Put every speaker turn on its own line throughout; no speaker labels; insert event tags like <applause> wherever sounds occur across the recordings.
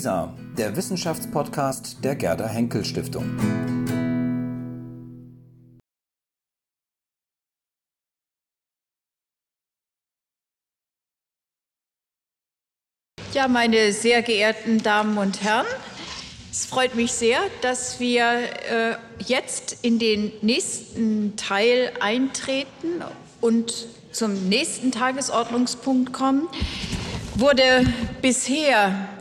WISA, der Wissenschaftspodcast der Gerda Henkel Stiftung.
Ja, meine sehr geehrten Damen und Herren, es freut mich sehr, dass wir äh, jetzt in den nächsten Teil eintreten und zum nächsten Tagesordnungspunkt kommen. Wurde bisher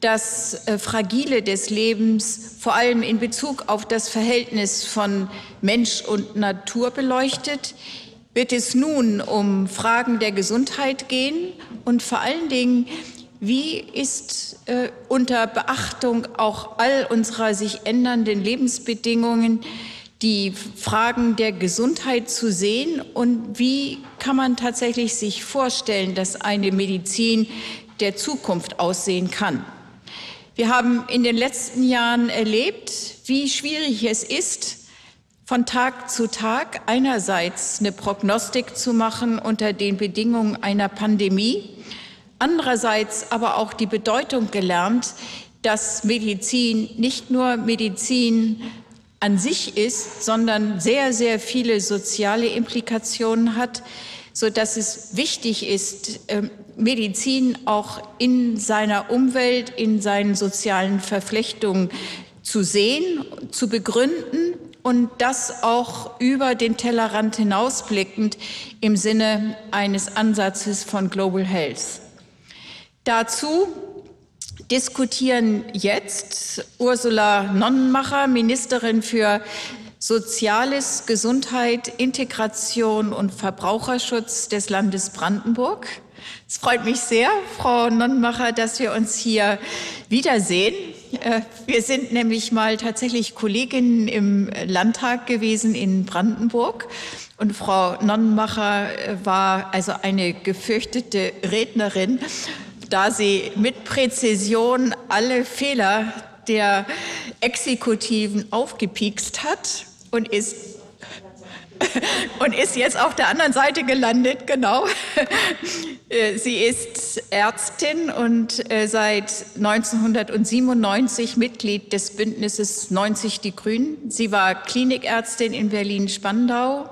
das äh, Fragile des Lebens vor allem in Bezug auf das Verhältnis von Mensch und Natur beleuchtet, wird es nun um Fragen der Gesundheit gehen und vor allen Dingen wie ist äh, unter Beachtung auch all unserer sich ändernden Lebensbedingungen die Fragen der Gesundheit zu sehen und wie kann man tatsächlich sich vorstellen, dass eine Medizin der Zukunft aussehen kann? Wir haben in den letzten Jahren erlebt, wie schwierig es ist, von Tag zu Tag einerseits eine Prognostik zu machen unter den Bedingungen einer Pandemie andererseits aber auch die Bedeutung gelernt, dass Medizin nicht nur Medizin an sich ist, sondern sehr, sehr viele soziale Implikationen hat, so dass es wichtig ist, ähm, Medizin auch in seiner Umwelt, in seinen sozialen Verflechtungen zu sehen, zu begründen und das auch über den Tellerrand hinausblickend im Sinne eines Ansatzes von Global Health. Dazu diskutieren jetzt Ursula Nonnenmacher, Ministerin für Soziales, Gesundheit, Integration und Verbraucherschutz des Landes Brandenburg. Es freut mich sehr, Frau Nonnenmacher, dass wir uns hier wiedersehen. Äh, wir sind nämlich mal tatsächlich Kolleginnen im Landtag gewesen in Brandenburg. Und Frau Nonnenmacher äh, war also eine gefürchtete Rednerin da sie mit Präzision alle Fehler der Exekutiven aufgepiekst hat und ist <laughs> und ist jetzt auf der anderen Seite gelandet, genau. <laughs> Äh, sie ist Ärztin und äh, seit 1997 Mitglied des Bündnisses 90 Die Grünen. Sie war Klinikärztin in Berlin-Spandau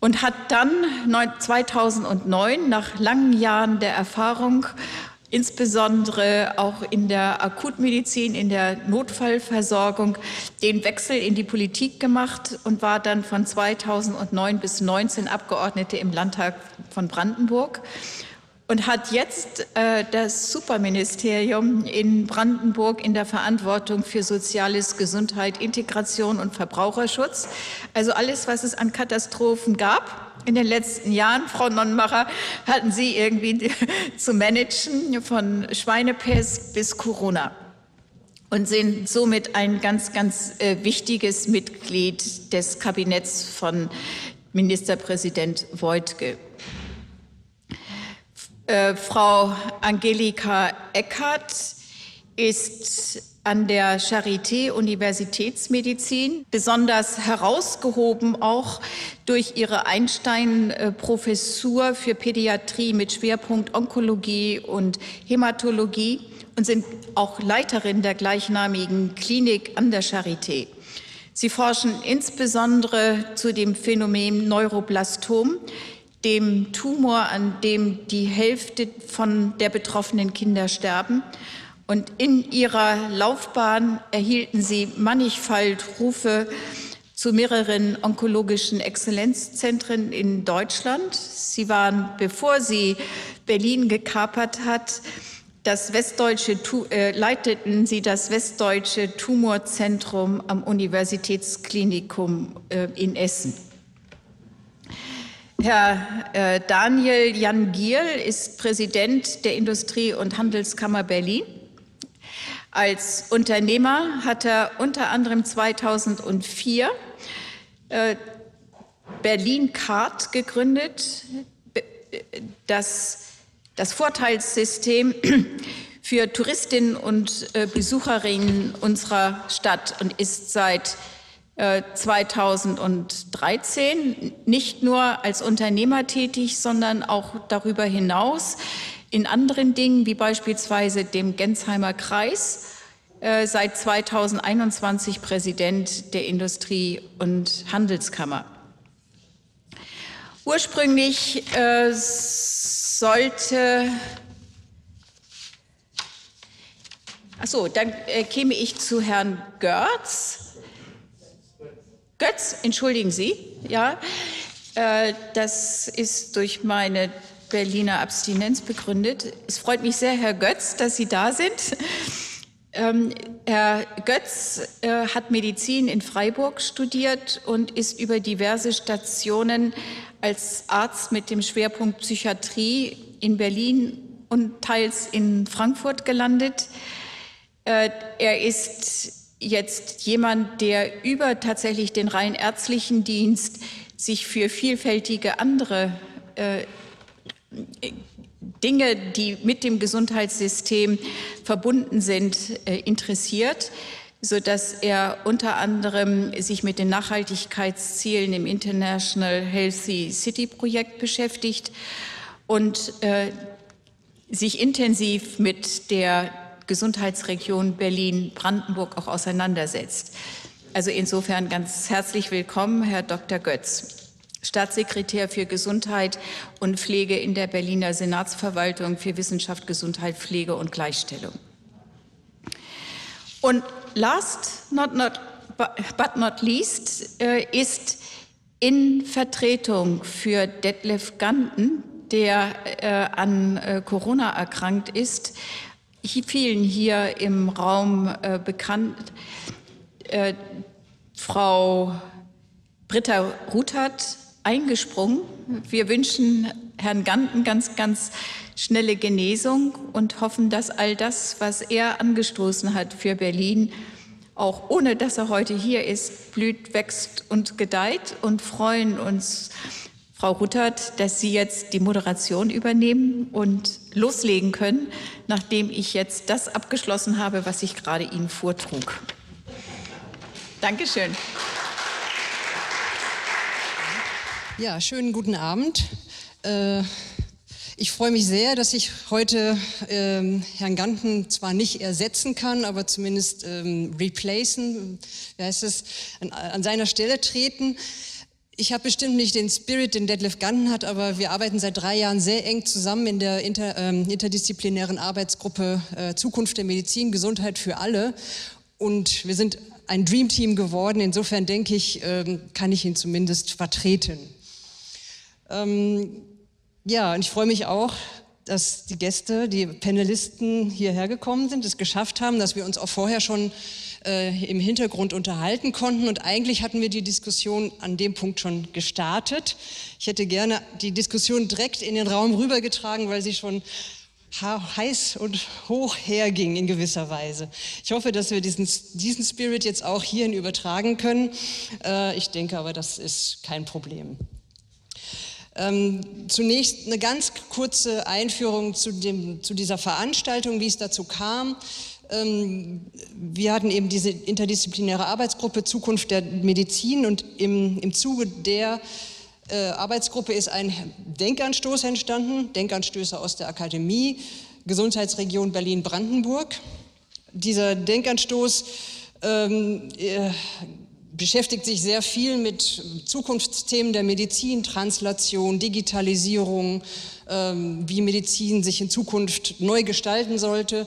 und hat dann 2009 nach langen Jahren der Erfahrung insbesondere auch in der Akutmedizin, in der Notfallversorgung, den Wechsel in die Politik gemacht und war dann von 2009 bis 2019 Abgeordnete im Landtag von Brandenburg und hat jetzt äh, das Superministerium in Brandenburg in der Verantwortung für Soziales, Gesundheit, Integration und Verbraucherschutz. Also alles, was es an Katastrophen gab. In den letzten Jahren, Frau Nonnenmacher, hatten Sie irgendwie <laughs> zu managen von Schweinepest bis Corona und sind somit ein ganz, ganz äh, wichtiges Mitglied des Kabinetts von Ministerpräsident Voigtke. Äh, Frau Angelika Eckert ist an der Charité Universitätsmedizin, besonders herausgehoben auch durch ihre Einstein-Professur für Pädiatrie mit Schwerpunkt Onkologie und Hämatologie und sind auch Leiterin der gleichnamigen Klinik an der Charité. Sie forschen insbesondere zu dem Phänomen Neuroblastom, dem Tumor, an dem die Hälfte von der betroffenen Kinder sterben. Und in ihrer Laufbahn erhielten sie mannigfalt Rufe zu mehreren onkologischen Exzellenzzentren in Deutschland. Sie waren, bevor sie Berlin gekapert hat, das westdeutsche, äh, leiteten sie das westdeutsche Tumorzentrum am Universitätsklinikum äh, in Essen. Herr äh, Daniel Jan Giel ist Präsident der Industrie- und Handelskammer Berlin. Als Unternehmer hat er unter anderem 2004 äh, Berlin Card gegründet, das, das Vorteilssystem <clears throat> für Touristinnen und äh, Besucherinnen unserer Stadt und ist seit 2013 nicht nur als Unternehmer tätig, sondern auch darüber hinaus in anderen Dingen, wie beispielsweise dem Gensheimer Kreis, äh, seit 2021 Präsident der Industrie- und Handelskammer. Ursprünglich äh, sollte Achso, dann äh, käme ich zu Herrn Görz. Götz, entschuldigen Sie, ja. Äh, das ist durch meine Berliner Abstinenz begründet. Es freut mich sehr, Herr Götz, dass Sie da sind. Ähm, Herr Götz äh, hat Medizin in Freiburg studiert und ist über diverse Stationen als Arzt mit dem Schwerpunkt Psychiatrie in Berlin und teils in Frankfurt gelandet. Äh, er ist jetzt jemand, der über tatsächlich den rein ärztlichen Dienst sich für vielfältige andere äh, Dinge, die mit dem Gesundheitssystem verbunden sind, äh, interessiert, so dass er unter anderem sich mit den Nachhaltigkeitszielen im International Healthy City Projekt beschäftigt und äh, sich intensiv mit der Gesundheitsregion Berlin-Brandenburg auch auseinandersetzt. Also insofern ganz herzlich willkommen, Herr Dr. Götz. Staatssekretär für Gesundheit und Pflege in der Berliner Senatsverwaltung für Wissenschaft, Gesundheit, Pflege und Gleichstellung. Und last not, not, but not least äh, ist in Vertretung für Detlef Ganten, der äh, an äh, Corona erkrankt ist, vielen hier im Raum bekannt, Frau Britta Ruthert, eingesprungen. Wir wünschen Herrn Ganten ganz, ganz schnelle Genesung und hoffen, dass all das, was er angestoßen hat für Berlin, auch ohne dass er heute hier ist, blüht, wächst und gedeiht und freuen uns, Frau Ruttert, dass Sie jetzt die Moderation übernehmen und loslegen können, nachdem ich jetzt das abgeschlossen habe, was ich gerade Ihnen vortrug. Dankeschön.
Ja, schönen guten Abend. Äh, ich freue mich sehr, dass ich heute ähm, Herrn Ganten zwar nicht ersetzen kann, aber zumindest ähm, replacen, wie heißt es, an, seiner Stelle treten. Ich habe bestimmt nicht den Spirit, den Detlef Ganten hat, aber wir arbeiten seit drei Jahren sehr eng zusammen in der inter, ähm, interdisziplinären Arbeitsgruppe äh, Zukunft der Medizin, Gesundheit für alle. Und wir sind ein Dream Team geworden. Insofern denke ich, ähm, kann ich ihn zumindest vertreten. Ähm, ja, und ich freue mich auch, dass die Gäste, die Panelisten hierher gekommen sind, es geschafft haben, dass wir uns auch vorher schon äh, im Hintergrund unterhalten konnten. Und eigentlich hatten wir die Diskussion an dem Punkt schon gestartet. Ich hätte gerne die Diskussion direkt in den Raum rübergetragen, weil sie schon heiß und hoch herging in gewisser Weise. Ich hoffe, dass wir diesen, diesen Spirit jetzt auch hierhin übertragen können. Äh, ich denke aber, das ist kein Problem. Ähm, zunächst eine ganz kurze Einführung zu, dem, zu dieser Veranstaltung, wie es dazu kam. Ähm, wir hatten eben diese interdisziplinäre Arbeitsgruppe Zukunft der Medizin und im, im Zuge der äh, Arbeitsgruppe ist ein Denkanstoß entstanden, Denkanstöße aus der Akademie, Gesundheitsregion Berlin-Brandenburg. Dieser Denkanstoß ähm, äh, beschäftigt sich sehr viel mit Zukunftsthemen der Medizin, Translation, Digitalisierung, ähm, wie Medizin sich in Zukunft neu gestalten sollte.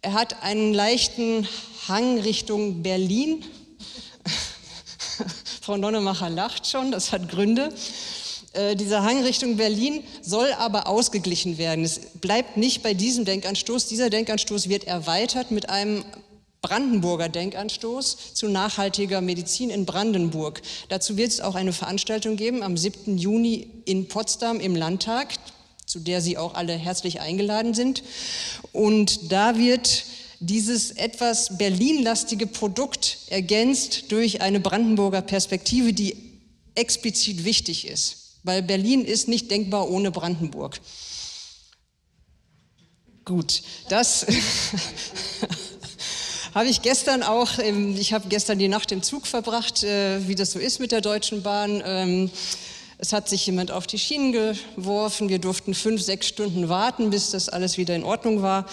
Er hat einen leichten Hang Richtung Berlin. <laughs> Frau Nonnemacher lacht schon, das hat Gründe. Äh, dieser Hang Richtung Berlin soll aber ausgeglichen werden. Es bleibt nicht bei diesem Denkanstoß. Dieser Denkanstoß wird erweitert mit einem Brandenburger Denkanstoß zu nachhaltiger Medizin in Brandenburg. Dazu wird es auch eine Veranstaltung geben am 7. Juni in Potsdam im Landtag, zu der Sie auch alle herzlich eingeladen sind. Und da wird dieses etwas Berlin-lastige Produkt ergänzt durch eine Brandenburger Perspektive, die explizit wichtig ist, weil Berlin ist nicht denkbar ohne Brandenburg. Gut, das <laughs> Habe ich gestern auch, ich habe gestern die Nacht im Zug verbracht, äh, wie das so ist mit der Deutschen Bahn. Ähm, Es hat sich jemand auf die Schienen geworfen. Wir durften fünf, sechs Stunden warten, bis das alles wieder in Ordnung war.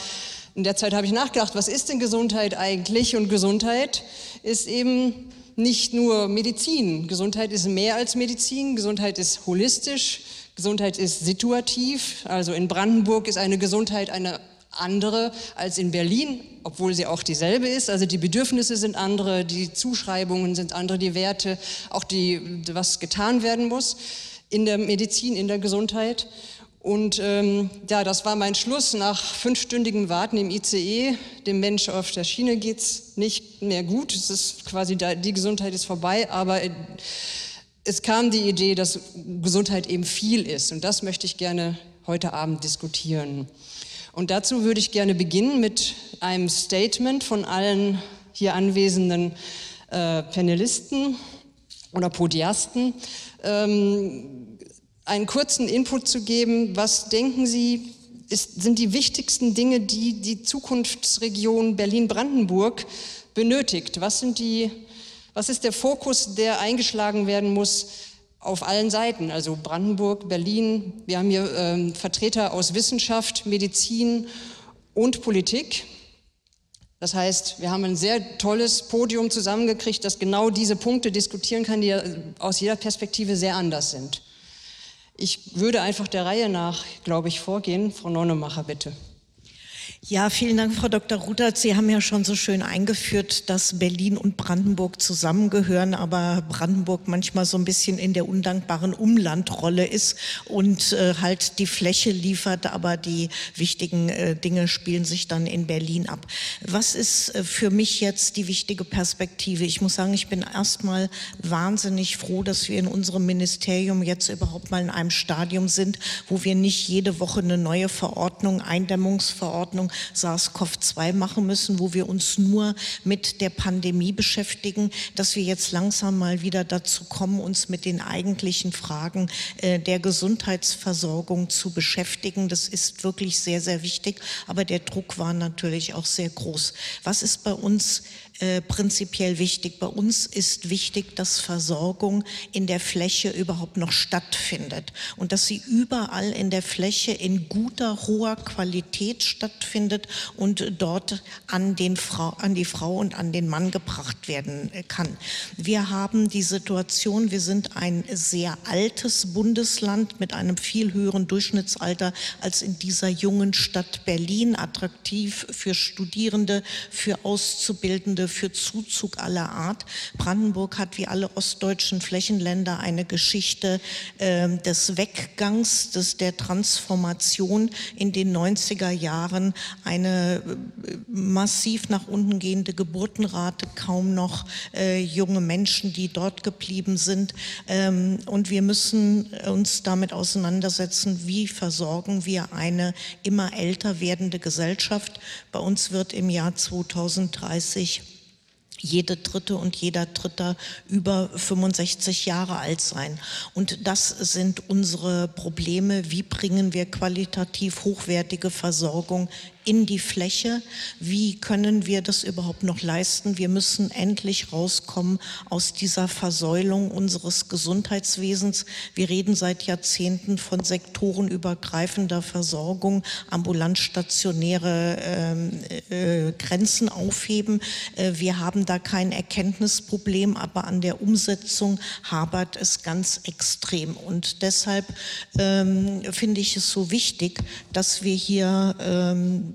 In der Zeit habe ich nachgedacht, was ist denn Gesundheit eigentlich? Und Gesundheit ist eben nicht nur Medizin. Gesundheit ist mehr als Medizin. Gesundheit ist holistisch. Gesundheit ist situativ. Also in Brandenburg ist eine Gesundheit eine andere als in Berlin, obwohl sie auch dieselbe ist. Also die Bedürfnisse sind andere, die Zuschreibungen sind andere, die Werte, auch die, was getan werden muss in der Medizin, in der Gesundheit. Und ähm, ja, das war mein Schluss. Nach fünfstündigem Warten im ICE, dem Mensch auf der Schiene geht es nicht mehr gut. Es ist quasi, da, die Gesundheit ist vorbei, aber äh, es kam die Idee, dass Gesundheit eben viel ist. Und das möchte ich gerne heute Abend diskutieren. Und dazu würde ich gerne beginnen mit einem Statement von allen hier anwesenden äh, Panelisten oder Podiasten, ähm, einen kurzen Input zu geben. Was denken Sie, ist, sind die wichtigsten Dinge, die die Zukunftsregion Berlin-Brandenburg benötigt? Was, sind die, was ist der Fokus, der eingeschlagen werden muss auf allen Seiten, also Brandenburg, Berlin. Wir haben hier ähm, Vertreter aus Wissenschaft, Medizin und Politik. Das heißt, wir haben ein sehr tolles Podium zusammengekriegt, das genau diese Punkte diskutieren kann, die äh, aus jeder Perspektive sehr anders sind. Ich würde einfach der Reihe nach, glaube ich, vorgehen. Frau Neunemacher, bitte.
Ja, vielen Dank, Frau Dr. Rudert. Sie haben ja schon so schön eingeführt, dass Berlin und Brandenburg zusammengehören, aber Brandenburg manchmal so ein bisschen in der undankbaren Umlandrolle ist und äh, halt die Fläche liefert, aber die wichtigen äh, Dinge spielen sich dann in Berlin ab. Was ist äh, für mich jetzt die wichtige Perspektive? Ich muss sagen, ich bin erstmal wahnsinnig froh, dass wir in unserem Ministerium jetzt überhaupt mal in einem Stadium sind, wo wir nicht jede Woche eine neue Verordnung, Eindämmungsverordnung SARS-CoV-2 machen müssen, wo wir uns nur mit der Pandemie beschäftigen, dass wir jetzt langsam mal wieder dazu kommen, uns mit den eigentlichen Fragen äh, der Gesundheitsversorgung zu beschäftigen. Das ist wirklich sehr, sehr wichtig. Aber der Druck war natürlich auch sehr groß. Was ist bei uns äh, prinzipiell wichtig. Bei uns ist wichtig, dass Versorgung in der Fläche überhaupt noch stattfindet und dass sie überall in der Fläche in guter, hoher Qualität stattfindet und dort an, den Frau, an die Frau und an den Mann gebracht werden äh, kann. Wir haben die Situation, wir sind ein sehr altes Bundesland mit einem viel höheren Durchschnittsalter als in dieser jungen Stadt Berlin, attraktiv für Studierende, für Auszubildende, für Zuzug aller Art. Brandenburg hat wie alle ostdeutschen Flächenländer eine Geschichte äh, des Weggangs, des, der Transformation in den 90er Jahren, eine äh, massiv nach unten gehende Geburtenrate, kaum noch äh, junge Menschen, die dort geblieben sind. Ähm, und wir müssen uns damit auseinandersetzen, wie versorgen wir eine immer älter werdende Gesellschaft. Bei uns wird im Jahr 2030 jede dritte und jeder dritte über 65 Jahre alt sein. Und das sind unsere Probleme. Wie bringen wir qualitativ hochwertige Versorgung in die Fläche. Wie können wir das überhaupt noch leisten? Wir müssen endlich rauskommen aus dieser Versäulung unseres Gesundheitswesens. Wir reden seit Jahrzehnten von sektorenübergreifender Versorgung, ambulant stationäre äh, äh, Grenzen aufheben. Äh, wir haben da kein Erkenntnisproblem, aber an der Umsetzung habert es ganz extrem. Und deshalb ähm, finde ich es so wichtig, dass wir hier ähm,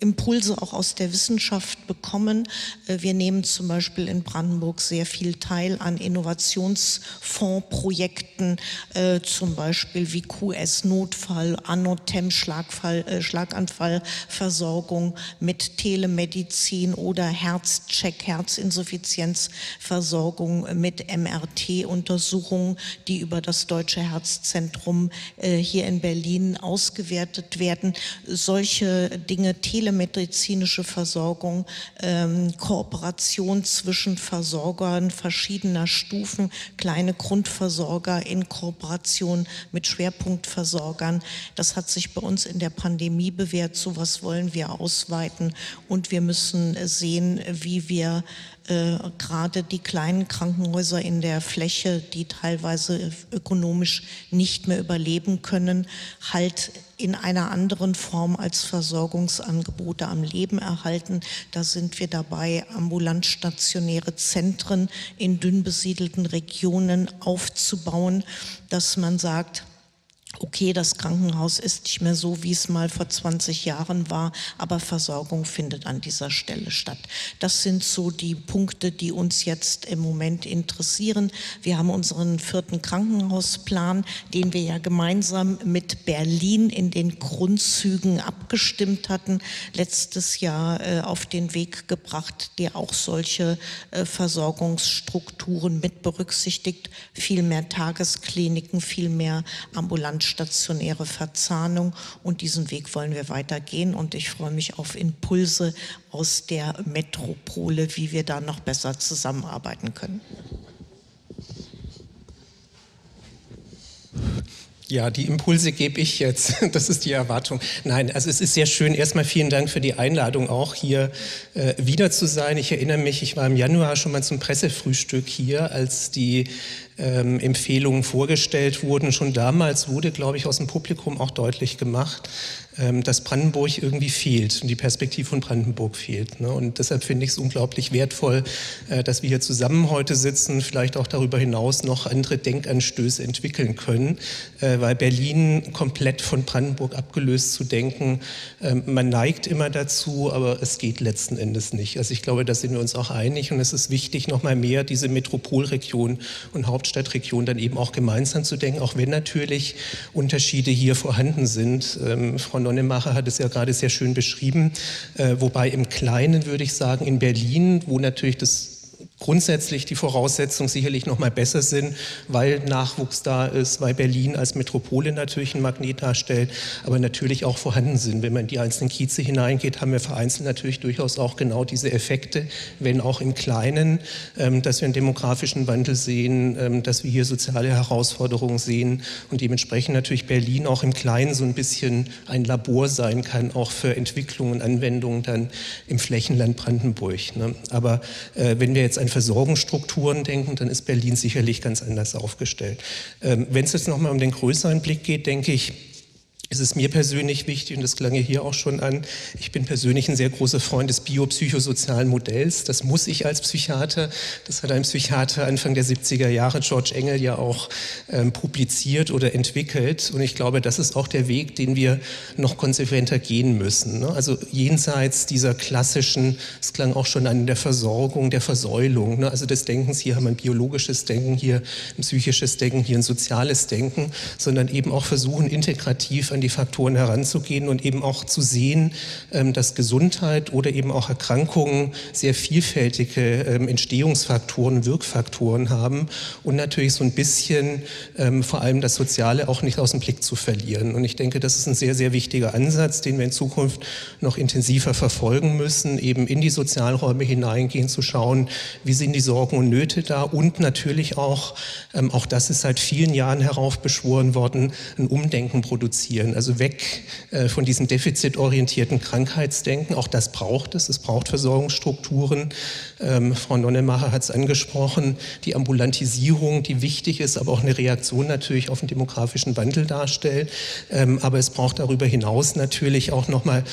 Impulse auch aus der Wissenschaft bekommen. Äh, wir nehmen zum Beispiel in Brandenburg sehr viel teil an Innovationsfondsprojekten, äh, zum Beispiel wie QS-Notfall, Anotem, äh, Schlaganfallversorgung mit Telemedizin oder Herzcheck, Herzinsuffizienzversorgung mit MRT-Untersuchungen, die über das Deutsche Herzzentrum hier in Berlin ausgewertet werden. Solche Dinge, Telemedizin, medizinische Versorgung, ähm, Kooperation zwischen Versorgern verschiedener Stufen, kleine Grundversorger in Kooperation mit Schwerpunktversorgern. Das hat sich bei uns in der Pandemie bewährt. So was wollen wir ausweiten und wir müssen sehen, wie wir äh, gerade die kleinen Krankenhäuser in der Fläche, die teilweise ökonomisch nicht mehr überleben können, halt in einer anderen Form als Versorgungsangebote am Leben erhalten. Da sind wir dabei, ambulant stationäre Zentren in dünn besiedelten Regionen aufzubauen, dass man sagt, okay, das Krankenhaus ist nicht mehr so, wie es mal vor 20 Jahren war, aber Versorgung findet an dieser Stelle statt. Das sind so die Punkte, die uns jetzt im Moment interessieren. Wir haben unseren vierten Krankenhausplan, den wir ja gemeinsam mit Berlin in den Grundzügen abgestimmt hatten, letztes Jahr äh, auf den Weg gebracht, der auch solche äh, Versorgungsstrukturen mit berücksichtigt, viel mehr Tageskliniken, viel mehr ambulant stationäre Verzahnung und diesen Weg wollen wir weitergehen und ich freue mich auf Impulse aus der Metropole, wie wir da noch besser zusammenarbeiten können.
Ja, die Impulse gebe ich jetzt. <laughs> Das ist die Erwartung. Nein, also es ist sehr schön. Erstmal vielen Dank für die Einladung, auch hier äh, wieder zu sein. Ich erinnere mich, ich war im Januar schon mal zum Pressefrühstück hier, als die ähm, Empfehlungen vorgestellt wurden. Schon damals wurde, glaube ich, aus dem Publikum auch deutlich gemacht, dass Brandenburg irgendwie fehlt und die Perspektive von Brandenburg fehlt. Ne? Und deshalb finde ich es unglaublich wertvoll, äh, dass wir hier zusammen heute sitzen, vielleicht auch darüber hinaus noch andere Denkanstöße entwickeln können, äh, weil Berlin komplett von Brandenburg abgelöst zu denken, ähm, man neigt immer dazu, aber es geht letzten Endes nicht. Also ich glaube, da sind wir uns auch einig und es ist wichtig, noch mal mehr diese Metropolregion und Hauptstadtregion dann eben auch gemeinsam zu denken, auch wenn natürlich Unterschiede hier vorhanden sind. Ähm, Frau Nonnemacher hat es ja gerade sehr schön beschrieben, äh, wobei im Kleinen würde ich sagen, in Berlin, wo natürlich das grundsätzlich die Voraussetzungen sicherlich noch mal besser sind, weil Nachwuchs da ist, weil Berlin als Metropole natürlich ein Magnet darstellt, aber natürlich auch vorhanden sind. Wenn man in die einzelnen Kieze hineingeht, haben wir vereinzelt natürlich durchaus auch genau diese Effekte, wenn auch im Kleinen, ähm, dass wir einen demografischen Wandel sehen, ähm, dass wir hier soziale Herausforderungen sehen und dementsprechend natürlich Berlin auch im Kleinen so ein bisschen ein Labor sein kann, auch für Entwicklungen und Anwendungen dann im Flächenland Brandenburg. Ne? Aber äh, wenn wir jetzt an Versorgungsstrukturen denken, dann ist Berlin sicherlich ganz anders aufgestellt. Ähm, Wenn es jetzt nochmal um den größeren Blick geht, denke ich, es ist mir persönlich wichtig, und das klang ja hier auch schon an, ich bin persönlich ein sehr großer Freund des biopsychosozialen Modells. Das muss ich als Psychiater, das hat ein Psychiater Anfang der 70er Jahre, George Engel, ja auch ähm, publiziert oder entwickelt. Und ich glaube, das ist auch der Weg, den wir noch konsequenter gehen müssen. Ne? Also jenseits dieser klassischen, es klang auch schon an der Versorgung, der Versäulung, ne? also des Denkens, hier haben wir ein biologisches Denken, hier ein psychisches Denken, hier ein soziales Denken, sondern eben auch versuchen, integrativ an die Faktoren heranzugehen und eben auch zu sehen, ähm, dass Gesundheit oder eben auch Erkrankungen sehr vielfältige ähm, Entstehungsfaktoren, Wirkfaktoren haben und natürlich so ein bisschen ähm, vor allem das Soziale auch nicht aus dem Blick zu verlieren. Und ich denke, das ist ein sehr, sehr wichtiger Ansatz, den wir in Zukunft noch intensiver verfolgen müssen, eben in die Sozialräume hineingehen, zu schauen, wie sind die Sorgen und Nöte da und natürlich auch, auch das ist seit vielen Jahren heraufbeschworen worden, ein Umdenken produzieren entwickeln. Also weg äh, von diesem defizitorientierten Krankheitsdenken. Auch das braucht es. Es braucht Versorgungsstrukturen. Ähm, Frau Nonnemacher hat es angesprochen. Die Ambulantisierung, die wichtig ist, aber auch eine Reaktion natürlich auf den demografischen Wandel darstellt. Ähm, aber es braucht darüber hinaus natürlich auch nochmal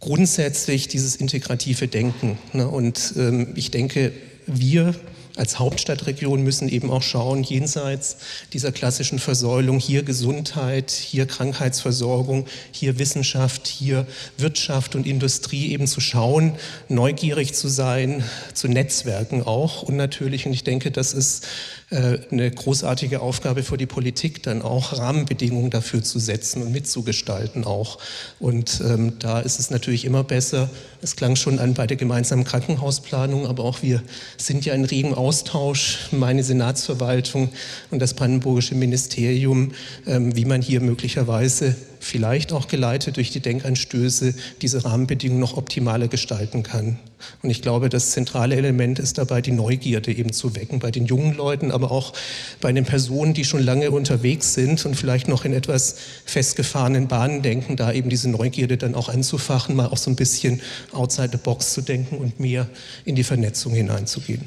grundsätzlich dieses integrative Denken. Ne? Und ähm, ich denke, wir als Hauptstadtregion müssen eben auch schauen, jenseits dieser klassischen Versäulung, hier Gesundheit, hier Krankheitsversorgung, hier Wissenschaft, hier Wirtschaft und Industrie eben zu schauen, neugierig zu sein, zu Netzwerken auch. Und natürlich, und ich denke, das ist eine großartige Aufgabe für die Politik, dann auch Rahmenbedingungen dafür zu setzen und mitzugestalten auch. Und ähm, da ist es natürlich immer besser, es klang schon an bei der gemeinsamen Krankenhausplanung, aber auch wir sind ja in regem Austausch, meine Senatsverwaltung und das Brandenburgische Ministerium, ähm, wie man hier möglicherweise vielleicht auch geleitet durch die Denkanstöße, diese Rahmenbedingungen noch optimaler gestalten kann. Und ich glaube, das zentrale Element ist dabei, die Neugierde eben zu wecken bei den jungen Leuten, aber auch bei den Personen, die schon lange unterwegs sind und vielleicht noch in etwas festgefahrenen Bahnen denken, da eben diese Neugierde dann auch anzufachen, mal auch so ein bisschen outside the box zu denken und mehr in die Vernetzung hineinzugehen.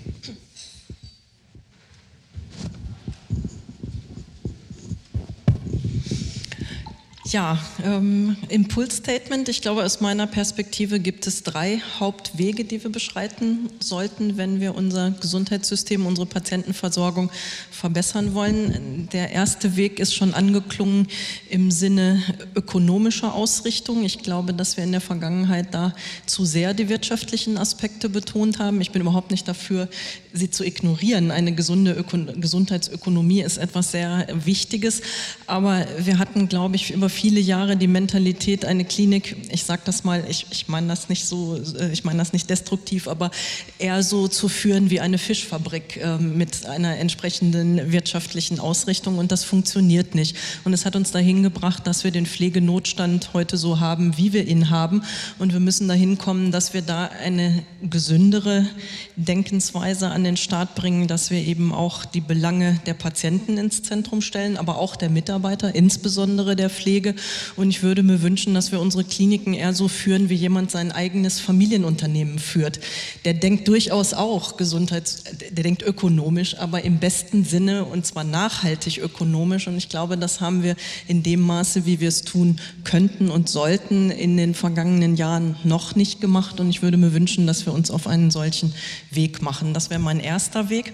Ja, ähm, Impulsstatement. Ich glaube, aus meiner Perspektive gibt es drei Hauptwege, die wir beschreiten sollten, wenn wir unser Gesundheitssystem, unsere Patientenversorgung verbessern wollen. Der erste Weg ist schon angeklungen im Sinne ökonomischer Ausrichtung. Ich glaube, dass wir in der Vergangenheit da zu sehr die wirtschaftlichen Aspekte betont haben. Ich bin überhaupt nicht dafür, sie zu ignorieren. Eine gesunde Öko Gesundheitsökonomie ist etwas sehr Wichtiges. Aber wir hatten, glaube ich, über viele Jahre die Mentalität, eine Klinik, ich sage das mal, ich, ich meine das nicht so, äh, ich meine das nicht destruktiv, aber eher so zu führen wie eine Fischfabrik äh, mit einer entsprechenden wirtschaftlichen Ausrichtung und das funktioniert nicht. Und es hat uns dahin gebracht, dass wir den Pflegenotstand heute so haben, wie wir ihn haben. Und wir müssen dahin kommen, dass wir da eine gesündere Denkensweise an den Start bringen, dass wir eben auch die Belange der Patienten ins Zentrum stellen, aber auch der Mitarbeiter, insbesondere der Pflege Pflege. Und ich würde mir wünschen, dass wir unsere Kliniken eher so führen, wie jemand sein eigenes Familienunternehmen führt. Der denkt durchaus auch Gesundheits, der denkt ökonomisch, aber im besten Sinne und zwar nachhaltig ökonomisch. Und ich glaube, das haben wir in dem Maße, wie wir es tun könnten und sollten, in den vergangenen Jahren noch nicht gemacht. Und ich würde mir wünschen, dass wir uns auf einen solchen Weg machen. Das wäre mein erster Weg.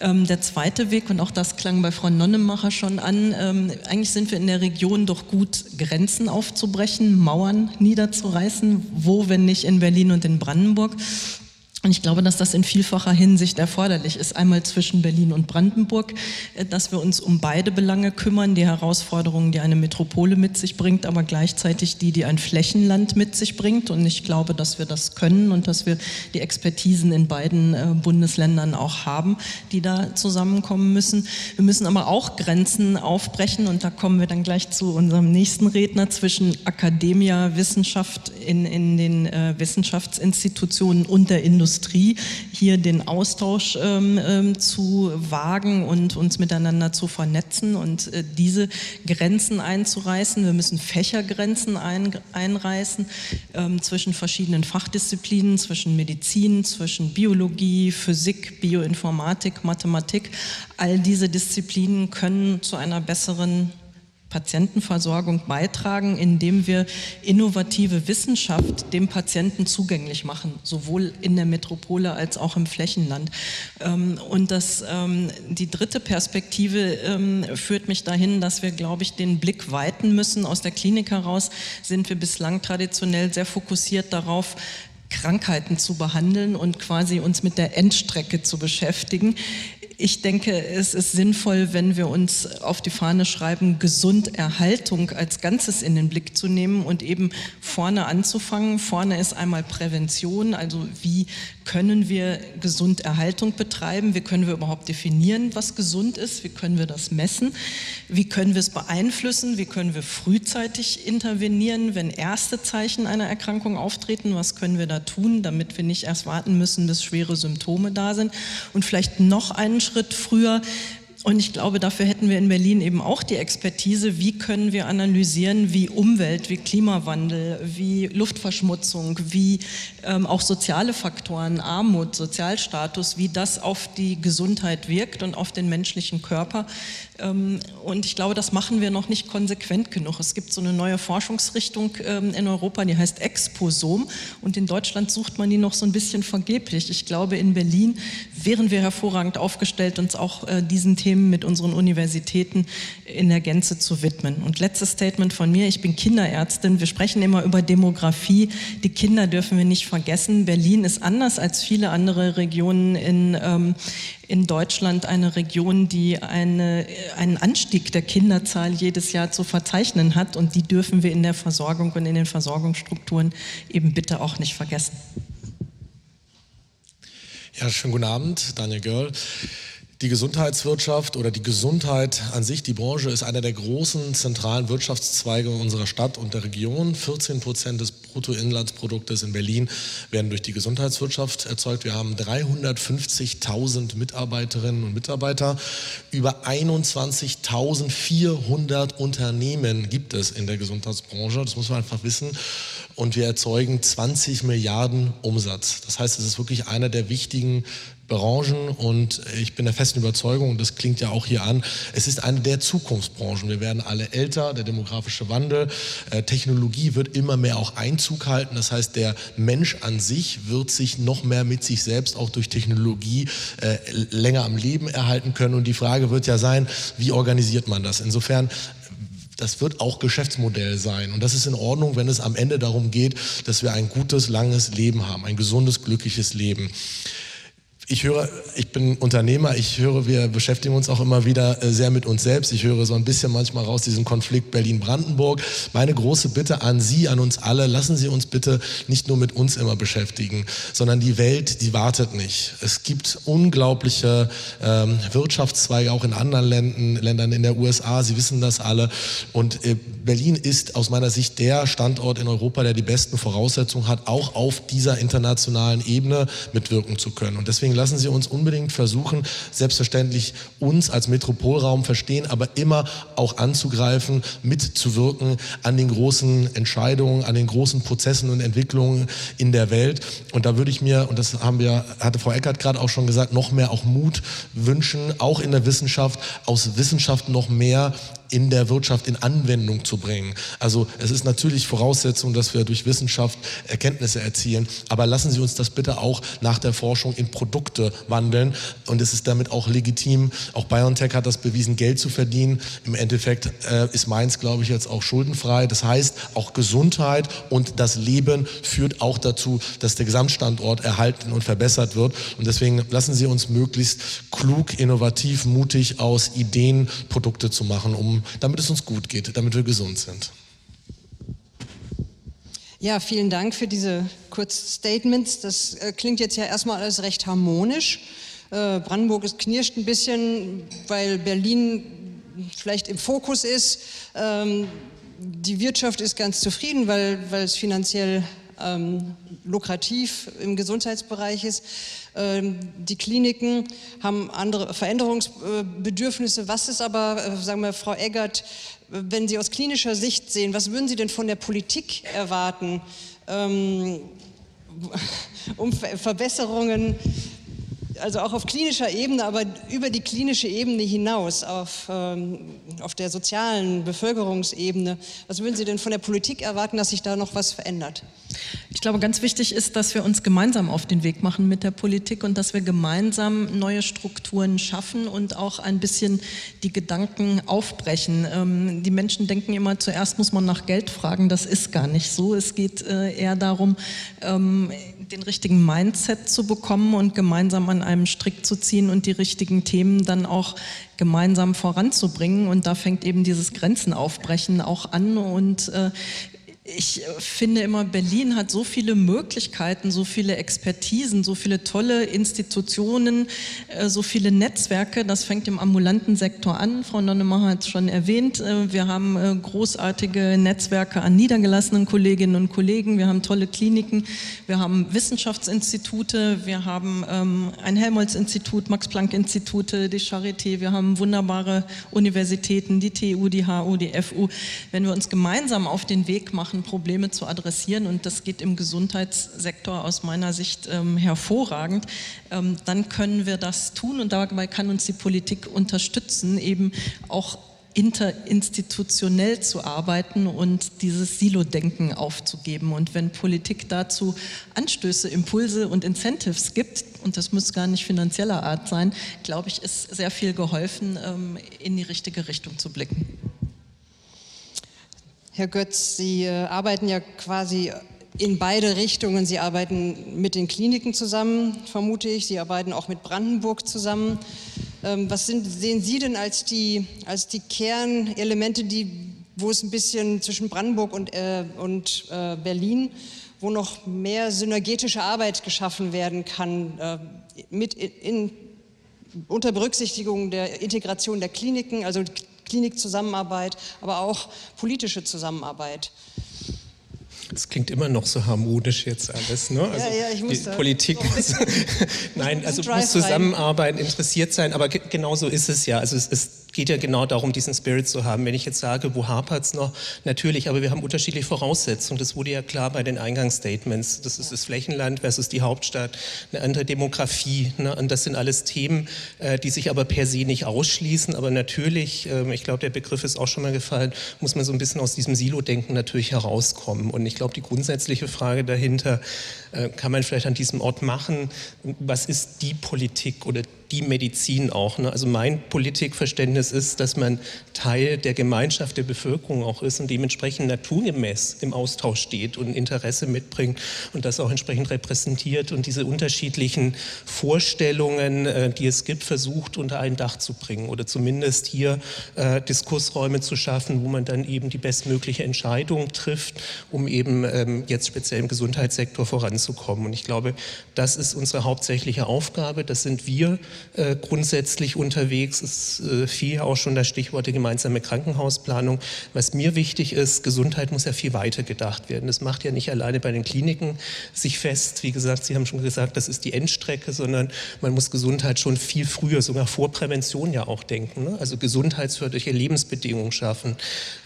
Ähm, der zweite Weg, und auch das klang bei Frau Nonnemacher schon an, ähm, eigentlich sind wir in der Region doch gut gut, Grenzen aufzubrechen, Mauern niederzureißen. Wo, wenn nicht in Berlin und in Brandenburg? Und ich glaube, dass das in vielfacher Hinsicht erforderlich ist. Einmal zwischen Berlin und Brandenburg, äh, dass wir uns um beide Belange kümmern, die Herausforderungen, die eine Metropole mit sich bringt, aber gleichzeitig die, die ein Flächenland mit sich bringt. Und ich glaube, dass wir das können und dass wir die Expertisen in beiden äh, Bundesländern auch haben, die da zusammenkommen müssen. Wir müssen aber auch Grenzen aufbrechen und da kommen wir dann gleich zu unserem nächsten Redner zwischen Akademia, Wissenschaft in, in den äh, Wissenschaftsinstitutionen und der Industrie. Industrie, hier den Austausch ähm, ähm, zu wagen und uns miteinander zu vernetzen und äh, diese Grenzen einzureißen. Wir müssen Fächergrenzen ein, einreißen ähm, zwischen verschiedenen Fachdisziplinen, zwischen Medizin, zwischen Biologie, Physik, Bioinformatik, Mathematik. All diese Disziplinen können zu einer besseren Patientenversorgung beitragen, indem wir innovative Wissenschaft dem Patienten zugänglich machen, sowohl in der Metropole als auch im Flächenland. Ähm, und das, ähm, die dritte Perspektive ähm, führt mich dahin, dass wir, glaube ich, den Blick weiten müssen. Aus der Klinik heraus sind wir bislang traditionell sehr fokussiert darauf, Krankheiten zu behandeln und quasi uns mit der Endstrecke zu beschäftigen. Ich denke, es ist sinnvoll, wenn wir uns auf die Fahne schreiben, Gesunderhaltung als Ganzes in den Blick zu nehmen und eben vorne anzufangen. Vorne ist einmal Prävention, also wie können wir Gesunderhaltung betreiben? Wie können wir überhaupt definieren, was gesund ist? Wie können wir das messen? Wie können wir es beeinflussen? Wie können wir frühzeitig intervenieren, wenn erste Zeichen einer Erkrankung auftreten? Was können wir da tun, damit wir nicht erst warten müssen, bis schwere Symptome da sind? Und vielleicht noch einen Schritt früher, und ich glaube, dafür hätten wir in Berlin eben auch die Expertise, wie können wir analysieren, wie Umwelt, wie Klimawandel, wie Luftverschmutzung, wie ähm, auch soziale Faktoren, Armut, Sozialstatus, wie das auf die Gesundheit wirkt und auf den menschlichen Körper. Ähm, und ich glaube, das machen wir noch nicht konsequent genug. Es gibt so eine neue Forschungsrichtung ähm, in Europa, die heißt Exposom. Und in Deutschland sucht man die noch so ein bisschen vergeblich. Ich glaube, in Berlin wären wir hervorragend aufgestellt, uns auch äh, diesen Themen mit unseren Universitäten in der Gänze zu widmen. Und letztes Statement von mir, ich bin Kinderärztin, wir sprechen immer über Demografie, die Kinder dürfen wir nicht vergessen. Berlin ist anders als viele andere Regionen in, ähm, in Deutschland eine Region, die eine, einen Anstieg der Kinderzahl jedes Jahr zu verzeichnen hat und die dürfen wir in der Versorgung und in den Versorgungsstrukturen eben bitte auch nicht vergessen.
Ja, schönen guten Abend, Daniel Görl. Die Gesundheitswirtschaft oder die Gesundheit an sich, die Branche, ist einer der großen zentralen Wirtschaftszweige unserer Stadt und der Region. 14 Prozent des Bruttoinlandsproduktes in Berlin werden durch die Gesundheitswirtschaft erzeugt. Wir haben 350.000 Mitarbeiterinnen und Mitarbeiter. Über 21.400 Unternehmen gibt es in der Gesundheitsbranche. Das muss man einfach wissen. Und wir erzeugen 20 Milliarden Umsatz. Das heißt, es ist wirklich einer der wichtigen Branchen und ich bin der festen Überzeugung, und das klingt ja auch hier an, es ist eine der Zukunftsbranchen. Wir werden alle älter, der demografische Wandel, äh, Technologie wird immer mehr auch Einzug halten. Das heißt, der Mensch an sich wird sich noch mehr mit sich selbst auch durch Technologie äh, länger am Leben erhalten können. Und die Frage wird ja sein, wie organisiert man das? Insofern das wird auch Geschäftsmodell sein. Und das ist in Ordnung, wenn es am Ende darum geht, dass wir ein gutes, langes Leben haben, ein gesundes, glückliches Leben ich höre, ich bin Unternehmer, ich höre, wir beschäftigen uns auch immer wieder äh, sehr mit uns selbst. Ich höre so ein bisschen manchmal raus diesen Konflikt Berlin-Brandenburg. Meine große Bitte an Sie, an uns alle, lassen Sie uns bitte nicht nur mit uns immer beschäftigen, sondern die Welt, die wartet nicht. Es gibt unglaubliche ähm, Wirtschaftszweige auch in anderen Ländern, Ländern in der USA, Sie wissen das alle. Und äh, Berlin ist aus meiner Sicht der Standort in Europa, der die besten Voraussetzungen hat, auch auf dieser internationalen Ebene mitwirken zu können. Und deswegen lassen Sie uns unbedingt versuchen, selbstverständlich uns als Metropolraum verstehen, aber immer auch anzugreifen, mitzuwirken an den großen Entscheidungen, an den großen Prozessen und Entwicklungen in der Welt. Und da würde ich mir, und das haben wir, hatte Frau Eckert gerade auch schon gesagt, noch mehr auch Mut wünschen, auch in der Wissenschaft, aus Wissenschaft noch mehr in der Wirtschaft in Anwendung zu bringen. Also es ist natürlich Voraussetzung, dass wir durch Wissenschaft Erkenntnisse erzielen, aber lassen Sie uns das bitte auch nach der Forschung in Produkte wandeln und es ist damit auch legitim, auch BioNTech hat das bewiesen, Geld zu verdienen. Im Endeffekt äh, ist meins, glaube ich, jetzt auch schuldenfrei. Das heißt, auch Gesundheit und das Leben führt auch dazu, dass der Gesamtstandort erhalten und verbessert wird und deswegen lassen Sie uns möglichst klug, innovativ, mutig aus Ideen Produkte zu machen, um damit es uns gut geht, damit wir gesund sind.
Ja, vielen Dank für diese Kurzstatements. Das äh, klingt jetzt ja erstmal alles recht harmonisch. Äh, Brandenburg ist knirscht ein bisschen, weil Berlin vielleicht im Fokus ist. Ähm, die Wirtschaft ist ganz zufrieden, weil, weil es finanziell ähm, lukrativ im Gesundheitsbereich ist. Ähm, die Kliniken haben andere Veränderungsbedürfnisse. Was ist aber, äh, sagen wir, Frau Eggert, wenn Sie aus klinischer Sicht sehen, was würden Sie denn von der Politik erwarten, ähm, <laughs> um Verbesserungen also auch auf klinischer Ebene, aber über die klinische Ebene hinaus, auf, ähm, auf der sozialen Bevölkerungsebene. Was würden Sie denn von der Politik erwarten, dass sich da noch was verändert?
Ich glaube, ganz wichtig ist, dass wir uns gemeinsam auf den Weg machen mit der Politik und dass wir gemeinsam neue Strukturen schaffen und auch ein bisschen die Gedanken aufbrechen. Ähm, die Menschen denken immer, zuerst muss man nach Geld fragen. Das ist gar nicht so. Es geht äh, eher darum, ähm, den richtigen Mindset zu bekommen und gemeinsam an einem Strick zu ziehen und die richtigen Themen dann auch gemeinsam voranzubringen. Und da fängt eben dieses Grenzen aufbrechen auch an. Und äh, ich äh, finde immer, Berlin hat so viele Möglichkeiten, so viele Expertisen, so viele tolle Institutionen, äh, so viele Netzwerke. Das fängt im ambulanten Sektor an. Frau Nonnemacher hat es schon erwähnt. Äh, wir haben großartige Netzwerke an niedergelassenen Kolleginnen und Kollegen. Wir haben tolle Kliniken. Wir haben Wissenschaftsinstitute. Wir haben ähm, ein Helmholtz-Institut, Max-Planck-Institute, die Charité. Wir haben wunderbare Universitäten, die TU, die HU, die FU. Wenn wir uns gemeinsam auf den Weg machen, machen, Probleme zu adressieren und das geht im Gesundheitssektor aus meiner Sicht ähm, hervorragend, ähm, dann können wir das tun und dabei kann uns die Politik unterstützen, eben auch interinstitutionell zu arbeiten und dieses Silo-Denken aufzugeben. Und wenn Politik dazu Anstöße, Impulse und Incentives gibt, und das muss gar nicht finanzieller Art sein, glaube ich, ist sehr viel geholfen, ähm, in die richtige Richtung zu blicken.
Herr Götz, Sie äh, arbeiten ja quasi in beide Richtungen. Sie arbeiten mit den Kliniken zusammen, vermute ich. Sie arbeiten auch mit Brandenburg zusammen. Ähm, was sind, sehen Sie denn als die, als die Kernelemente, die, wo es ein bisschen zwischen Brandenburg und, äh, und äh, Berlin, wo noch mehr synergetische Arbeit geschaffen werden kann, äh, mit in, unter Berücksichtigung der Integration der Kliniken, also Klinikzusammenarbeit, aber auch politische Zusammenarbeit.
Das klingt immer noch so harmonisch jetzt alles, ne? Also
ja, ja, ich muss
die Politik <laughs> so muss, nein, also muss zusammenarbeiten, interessiert sein, aber genau so ist es ja. Also es ist geht ja genau darum, diesen Spirit zu haben. Wenn ich jetzt sage, wo hapert es noch? Natürlich, aber wir haben unterschiedliche Voraussetzungen. Das wurde ja klar bei den Eingangsstatements. Das ist das Flächenland versus die Hauptstadt, eine andere Demografie. Ne? Und das sind alles Themen, äh, die sich aber per se nicht ausschließen. Aber natürlich, äh, ich glaube, der Begriff ist auch schon mal gefallen, muss man so ein bisschen aus diesem Silo-Denken natürlich herauskommen. Und ich glaube, die grundsätzliche Frage dahinter, äh, kann man vielleicht an diesem Ort machen? Was ist die Politik oder die Medizin auch. Ne? Also mein Politikverständnis ist, dass man Teil der Gemeinschaft der Bevölkerung auch ist und dementsprechend naturgemäß im Austausch steht und Interesse mitbringt und das auch entsprechend repräsentiert und diese unterschiedlichen Vorstellungen, äh, die es gibt, versucht unter ein Dach zu bringen oder zumindest hier äh, Diskursräume zu schaffen, wo man dann eben die bestmögliche Entscheidung trifft, um eben ähm, jetzt speziell im Gesundheitssektor voranzukommen. Und ich glaube, das ist unsere hauptsächliche Aufgabe. Das sind wir äh, grundsätzlich unterwegs. Es äh, fiel auch schon das Stichwort der gemeinsame Krankenhausplanung. Was mir wichtig ist, Gesundheit muss ja viel weiter gedacht werden. Das macht ja nicht alleine bei den Kliniken sich fest. Wie gesagt, Sie haben schon gesagt, das ist die Endstrecke, sondern man muss Gesundheit schon viel früher, sogar vor Prävention ja auch denken. Ne? Also gesundheitsförderliche Lebensbedingungen schaffen,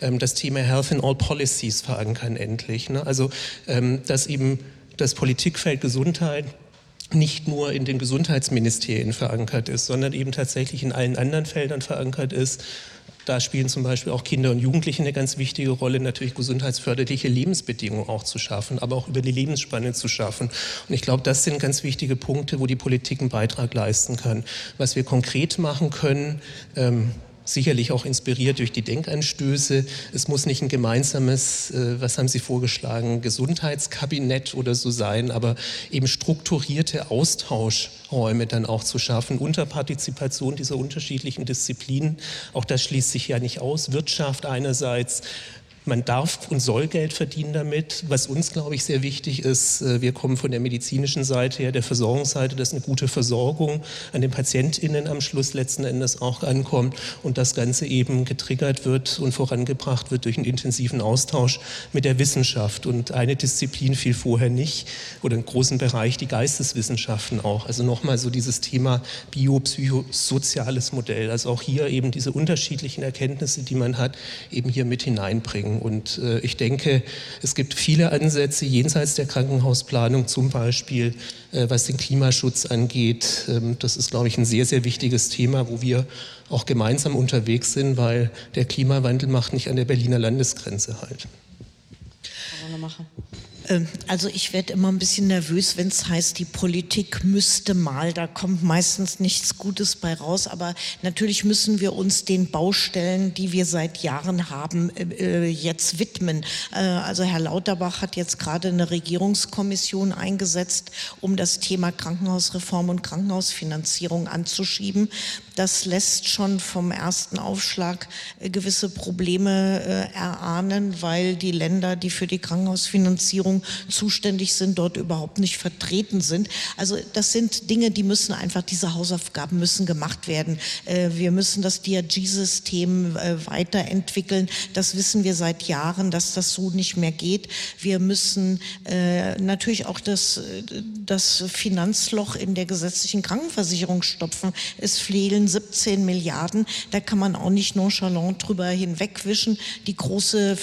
ähm, das Thema Health in All Policies verankern endlich. Ne? Also ähm, dass eben das Politikfeld Gesundheit nicht nur in den Gesundheitsministerien verankert ist, sondern eben tatsächlich in allen anderen Feldern verankert ist. Da spielen zum Beispiel auch Kinder und Jugendliche eine ganz wichtige Rolle, natürlich gesundheitsförderliche Lebensbedingungen auch zu schaffen, aber auch über die Lebensspanne zu schaffen. Und ich glaube, das sind ganz wichtige Punkte, wo die Politik einen Beitrag leisten kann. Was wir konkret machen können, ähm, sicherlich auch inspiriert durch die Denkanstöße. Es muss nicht ein gemeinsames, äh, was haben Sie vorgeschlagen, Gesundheitskabinett oder so sein, aber eben strukturierte Austauschräume dann auch zu schaffen unter Partizipation dieser unterschiedlichen Disziplinen. Auch das schließt sich ja nicht aus. Wirtschaft einerseits, man darf und soll Geld verdienen damit. Was uns, glaube ich, sehr wichtig ist, äh, wir kommen von der medizinischen Seite her, der Versorgungsseite, dass eine gute Versorgung an den PatientInnen am Schluss letzten Endes auch ankommt und das Ganze eben getriggert wird und vorangebracht wird durch einen intensiven Austausch mit der Wissenschaft. Und eine Disziplin fiel vorher nicht oder einen großen Bereich, die Geisteswissenschaften auch. Also nochmal so dieses Thema biopsychosoziales Modell. Also auch hier eben diese unterschiedlichen Erkenntnisse, die man hat, eben hier mit hineinbringen sagen. Und äh, ich denke, es gibt viele Ansätze jenseits der Krankenhausplanung, zum Beispiel äh, was den Klimaschutz angeht. Ähm, das ist, glaube ich, ein sehr, sehr wichtiges Thema, wo wir auch gemeinsam unterwegs sind, weil der Klimawandel macht nicht an der Berliner Landesgrenze halt.
Machen. Ähm, also ich werde immer ein bisschen nervös, wenn es heißt, die Politik müsste mal. Da kommt meistens nichts Gutes bei raus. Aber natürlich müssen wir uns den Baustellen, die wir seit Jahren haben, äh, äh, jetzt widmen. Äh, also Herr Lauterbach hat jetzt gerade eine Regierungskommission eingesetzt, um das Thema Krankenhausreform und Krankenhausfinanzierung anzuschieben. Das lässt schon vom ersten Aufschlag gewisse Probleme erahnen, weil die Länder, die für die Krankenhausfinanzierung zuständig sind, dort überhaupt nicht vertreten sind. Also das sind Dinge, die müssen einfach, diese Hausaufgaben müssen gemacht werden. Äh, wir müssen das DRG-System äh, weiterentwickeln. Das wissen wir seit Jahren, dass das so nicht mehr geht. Wir müssen äh, natürlich auch das, das Finanzloch in der gesetzlichen Krankenversicherung stopfen. Es fehlen 17 Milliarden. Da kann man auch nicht nonchalant drüber hinwegwischen. Die große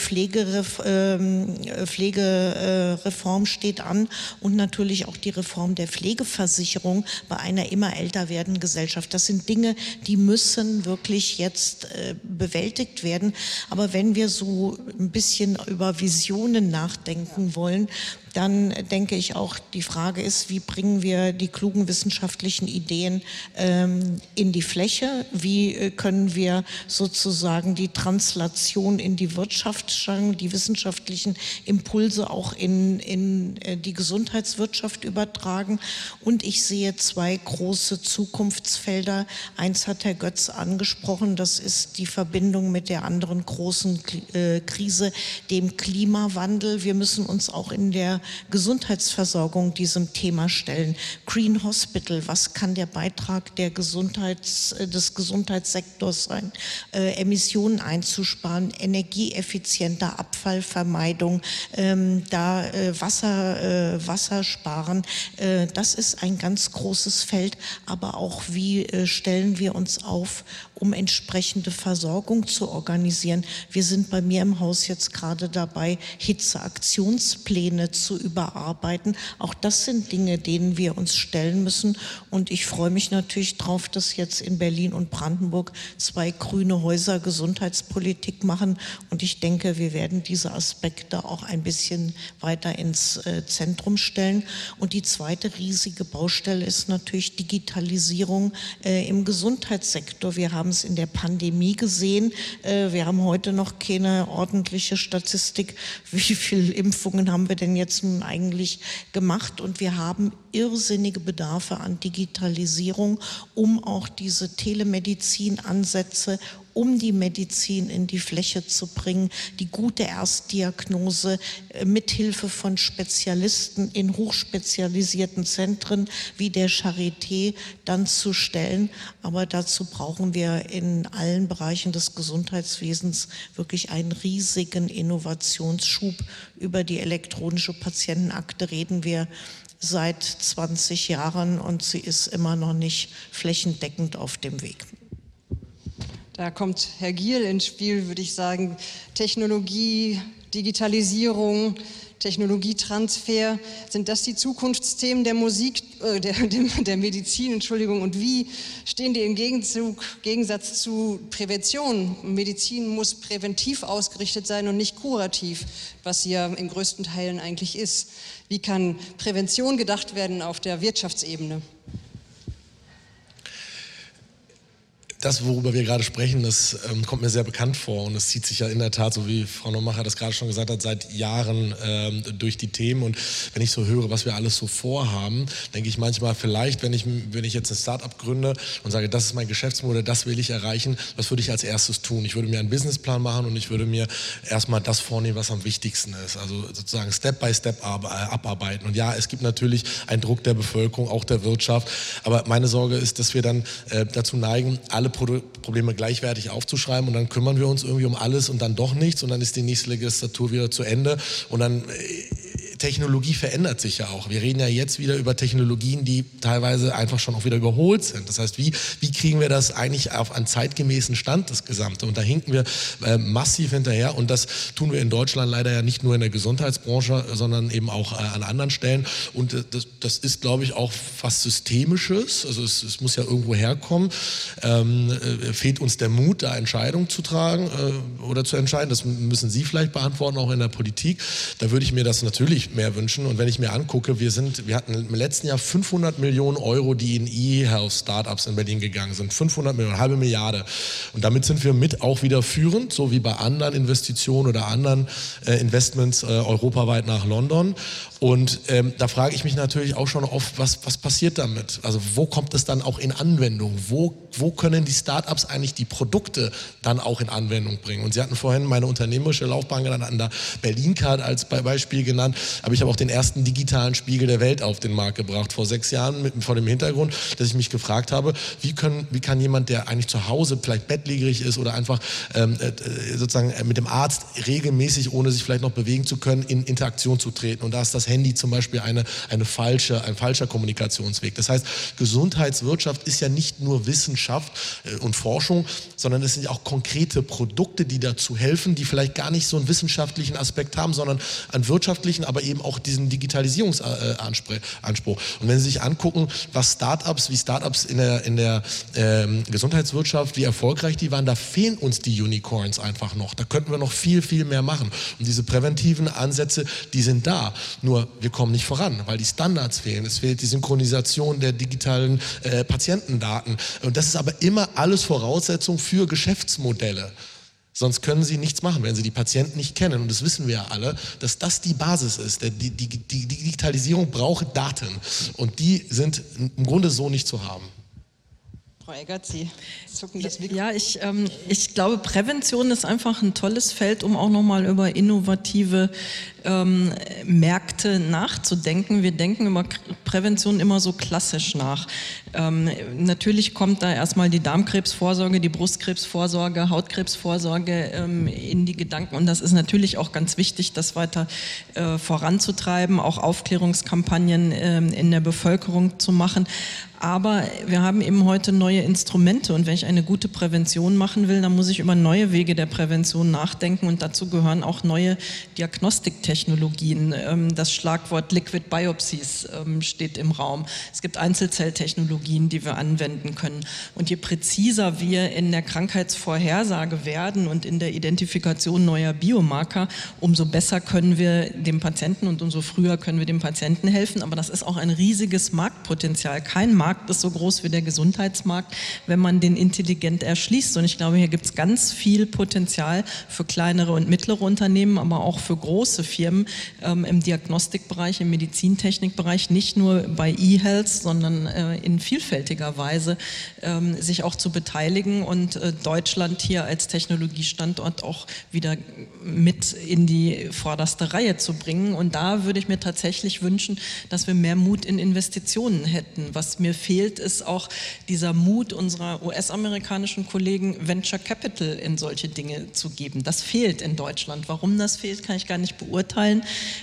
ähm, Pflege Reform steht an und natürlich auch die Reform der Pflegeversicherung bei einer immer älter werdenden Gesellschaft. Das sind Dinge, die müssen wirklich jetzt äh, bewältigt werden. Aber wenn wir so ein bisschen über Visionen nachdenken wollen, dann denke ich auch, die Frage ist, wie bringen wir die klugen wissenschaftlichen Ideen ähm, in die Fläche? Wie äh, können wir sozusagen die Translation in die Wirtschaft schauen, die wissenschaftlichen Impulse auch in, in äh, die Gesundheitswirtschaft übertragen? Und ich sehe zwei große Zukunftsfelder. Eins hat Herr Götz angesprochen, das ist die Verbindung mit der anderen großen äh, Krise, dem Klimawandel. Wir müssen uns auch in der Gesundheitsversorgung diesem Thema stellen. Green Hospital, was kann der Beitrag der Gesundheits, äh, des Gesundheitssektors sein? Äh, Emissionen einzusparen, energieeffizienter Abfallvermeidung, ähm, da äh, Wasser, äh, Wasser sparen. Äh, das ist ein ganz großes Feld, aber auch wie äh, stellen wir uns auf, um entsprechende Versorgung zu organisieren. Wir sind bei mir im Haus jetzt gerade dabei, Hitzeaktionspläne zu überarbeiten. Auch das sind Dinge, denen wir uns stellen müssen. Und ich freue mich natürlich darauf, dass jetzt in Berlin und Brandenburg zwei grüne Häuser Gesundheitspolitik machen. Und ich denke, wir werden diese Aspekte auch ein bisschen weiter ins äh, Zentrum stellen. Und die zweite riesige Baustelle ist natürlich Digitalisierung äh, im Gesundheitssektor. Wir haben es in der Pandemie gesehen. Äh, wir haben heute noch keine ordentliche Statistik, <laughs> wie viele Impfungen haben wir denn jetzt nun eigentlich gemacht. Und wir haben irrsinnige Bedarfe an Digitalisierung, um auch diese Telemedizin-Ansätze um die Medizin in die Fläche zu bringen, die gute Erstdiagnose äh, mithilfe von Spezialisten in hochspezialisierten Zentren wie der Charité dann zu stellen. Aber dazu brauchen wir in allen Bereichen des Gesundheitswesens wirklich einen riesigen Innovationsschub. Über die elektronische Patientenakte reden wir seit 20 Jahren und sie ist immer noch nicht flächendeckend auf dem Weg.
Da kommt Herr Giel ins Spiel, würde ich sagen. Technologie, Digitalisierung, Technologietransfer. Sind das die Zukunftsthemen der Musik, äh, <laughs> der, der, Medizin, Entschuldigung? Und wie stehen die im Gegenzug, Gegensatz zu Prävention? Medizin muss präventiv ausgerichtet sein und nicht kurativ, was sie ja in größten Teilen eigentlich ist. Wie kann Prävention gedacht werden auf der Wirtschaftsebene?
Das, worüber wir gerade sprechen, das ähm, kommt mir sehr bekannt vor und es zieht sich ja in der Tat, so wie Frau Neumacher das gerade schon gesagt hat, seit Jahren ähm, durch die Themen. Und wenn ich so höre, was wir alles so vorhaben, denke ich manchmal, vielleicht, wenn ich, wenn ich jetzt ein Startup gründe und sage, das ist mein Geschäftsmodell, das will ich erreichen, was würde ich als erstes tun? Ich würde mir einen Businessplan machen und ich würde mir erstmal das vornehmen, was am wichtigsten ist. Also sozusagen Step by Step äh, abarbeiten. Und ja, es gibt natürlich einen Druck der Bevölkerung, auch der Wirtschaft. Aber meine Sorge ist, dass wir dann äh, dazu neigen, alle alle Probleme gleichwertig aufzuschreiben und dann kümmern wir uns irgendwie um alles und dann doch nichts und dann ist die nächste Legislatur wieder zu Ende und dann äh, Technologie verändert sich ja auch. Wir reden ja jetzt wieder über Technologien, die teilweise einfach schon auch wieder überholt sind. Das heißt, wie, wie kriegen wir das eigentlich auf einen zeitgemäßen Stand, das Gesamte? Und da hinken wir äh, massiv hinterher und das tun wir in Deutschland leider ja nicht nur in der Gesundheitsbranche, sondern eben auch äh, an anderen Stellen. Und äh, das, das, ist, glaube ich, auch was Systemisches. Also es, es muss ja irgendwo herkommen. Ähm, äh, fehlt uns der Mut, da Entscheidungen zu tragen äh, oder zu entscheiden? Das müssen Sie vielleicht beantworten, auch in der Politik. Da würde ich mir das natürlich mehr wünschen. Und wenn ich mir angucke, wir, sind, wir hatten im letzten Jahr 500 Millionen Euro, die in E-Health-Startups in Berlin gegangen sind. 500 Millionen, halbe Milliarde. Und damit sind wir mit auch wieder führend, so wie bei anderen Investitionen oder anderen äh, Investments äh, europaweit nach London. Und ähm, da frage ich mich natürlich auch schon oft, was, was passiert damit? Also wo kommt es dann auch in Anwendung? Wo, wo können die Startups eigentlich die Produkte dann auch in Anwendung bringen? Und Sie hatten vorhin meine unternehmerische Laufbahn genannt, an der Berlin-Card als Beispiel genannt, aber ich habe auch den ersten digitalen Spiegel der Welt auf den Markt gebracht, vor sechs Jahren, mit, vor dem Hintergrund, dass ich mich gefragt habe, wie, können, wie kann jemand, der eigentlich zu Hause vielleicht bettlägerig ist oder einfach ähm, äh, sozusagen mit dem Arzt regelmäßig, ohne sich vielleicht noch bewegen zu können, in Interaktion zu treten. Und da ist das Handy zum Beispiel eine, eine falsche, ein falscher Kommunikationsweg. Das heißt, Gesundheitswirtschaft ist ja nicht nur Wissenschaft äh, und Forschung, sondern es sind auch konkrete Produkte, die dazu helfen, die vielleicht gar nicht so einen wissenschaftlichen Aspekt haben, sondern einen wirtschaftlichen, aber eben auch diesen Digitalisierungsanspruch. Und wenn Sie sich angucken, was Startups, wie Startups in der, in der ähm, Gesundheitswirtschaft, wie erfolgreich die waren, da fehlen uns die Unicorns einfach noch. Da könnten wir noch viel, viel mehr machen. Und diese präventiven Ansätze, die sind da. Nur nur wir kommen nicht voran, weil die Standards fehlen. Es fehlt die Synchronisation der digitalen äh, Patientendaten. Und das ist aber immer alles Voraussetzung für Geschäftsmodelle. Sonst können sie nichts machen, wenn sie die Patienten nicht kennen. Und das wissen wir ja alle, dass das die Basis ist. Die, die, die, die Digitalisierung braucht Daten. Und die sind im Grunde so nicht zu haben.
Frau Eggert, Sie zucken das
Mikro. Ja, ich, ähm, ich glaube, Prävention ist einfach ein tolles Feld, um auch nochmal über innovative ähm, Märkte nachzudenken. Wir denken über Prävention immer so klassisch nach. Ähm, natürlich kommt da erstmal die Darmkrebsvorsorge, die Brustkrebsvorsorge, Hautkrebsvorsorge ähm, in die Gedanken und das ist natürlich auch ganz wichtig, das weiter äh, voranzutreiben, auch Aufklärungskampagnen äh, in der Bevölkerung zu machen. Aber wir haben eben heute neue Instrumente und wenn ich eine gute Prävention machen will, dann muss ich über neue Wege der Prävention nachdenken und dazu gehören auch neue Diagnostiktechnologien. Ähm, das Schlagwort Liquid Biopsies ähm, steht im Raum. Es gibt Einzelzelltechnologien, die wir anwenden können. Und je präziser wir in der Krankheitsvorhersage werden und in der Identifikation neuer Biomarker, umso besser können wir dem Patienten und umso früher können wir dem Patienten helfen. Aber das ist auch ein riesiges Marktpotenzial. Kein Markt ist so groß wie der Gesundheitsmarkt, wenn man den intelligent erschließt. Und ich glaube, hier gibt es ganz viel Potenzial für kleinere und mittlere Unternehmen, aber auch für große Firmen ähm, im Diagnostikbereich, im Medizintechnikbereich, nicht nur bei E-Health, sondern äh, in vielfältiger Weise ähm, sich auch zu beteiligen und äh, Deutschland hier als Technologiestandort auch wieder mit in die vorderste Reihe zu bringen. Und da würde ich mir tatsächlich wünschen, dass wir mehr Mut in Investitionen hätten. Was mir fehlt, ist auch dieser Mut unserer US-amerikanischen Kollegen, Venture Capital in solche Dinge zu geben. Das fehlt in Deutschland. Warum das fehlt, kann ich gar nicht beurteilen.